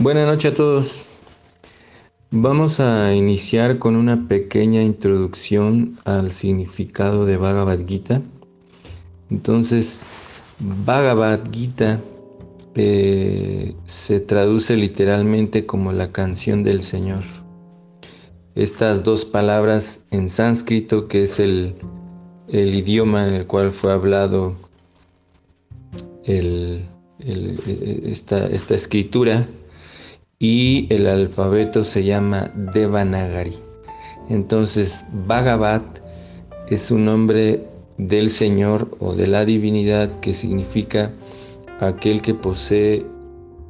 Buenas noches a todos. Vamos a iniciar con una pequeña introducción al significado de Bhagavad Gita. Entonces, Bhagavad Gita eh, se traduce literalmente como la canción del Señor. Estas dos palabras en sánscrito, que es el, idioma en el cual fue hablado esta, esta escritura, y el alfabeto se llama Devanagari. Entonces, Bhagavat es un nombre del Señor o de la divinidad que significa aquel que posee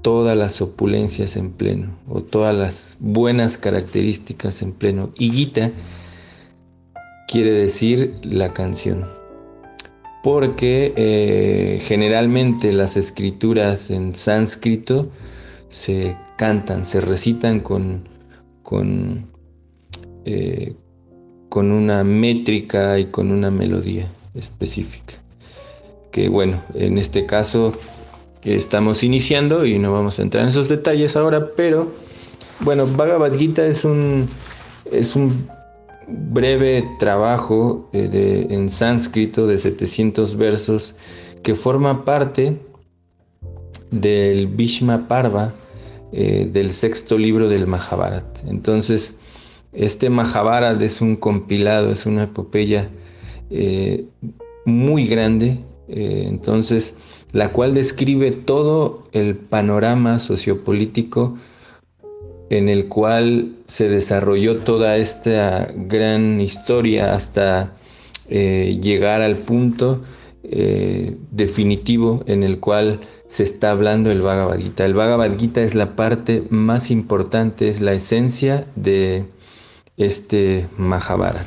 todas las opulencias en pleno o todas las buenas características en pleno. Y Gita quiere decir la canción, porque eh, generalmente las escrituras en sánscrito se cantan, se recitan con, con, eh, con una métrica y con una melodía específica. Que bueno, en este caso estamos iniciando y no vamos a entrar en esos detalles ahora, pero bueno, Bhagavad Gita es un, es un breve trabajo eh, de, en sánscrito de 700 versos que forma parte del Bhishma Parva eh, del sexto libro del Mahabharat. Entonces, este Mahabharat es un compilado, es una epopeya eh, muy grande, eh, entonces, la cual describe todo el panorama sociopolítico en el cual se desarrolló toda esta gran historia hasta llegar al punto definitivo en el cual se está hablando el Bhagavad Gita. El Bhagavad Gita es la parte más importante, es la esencia de este Mahabharata.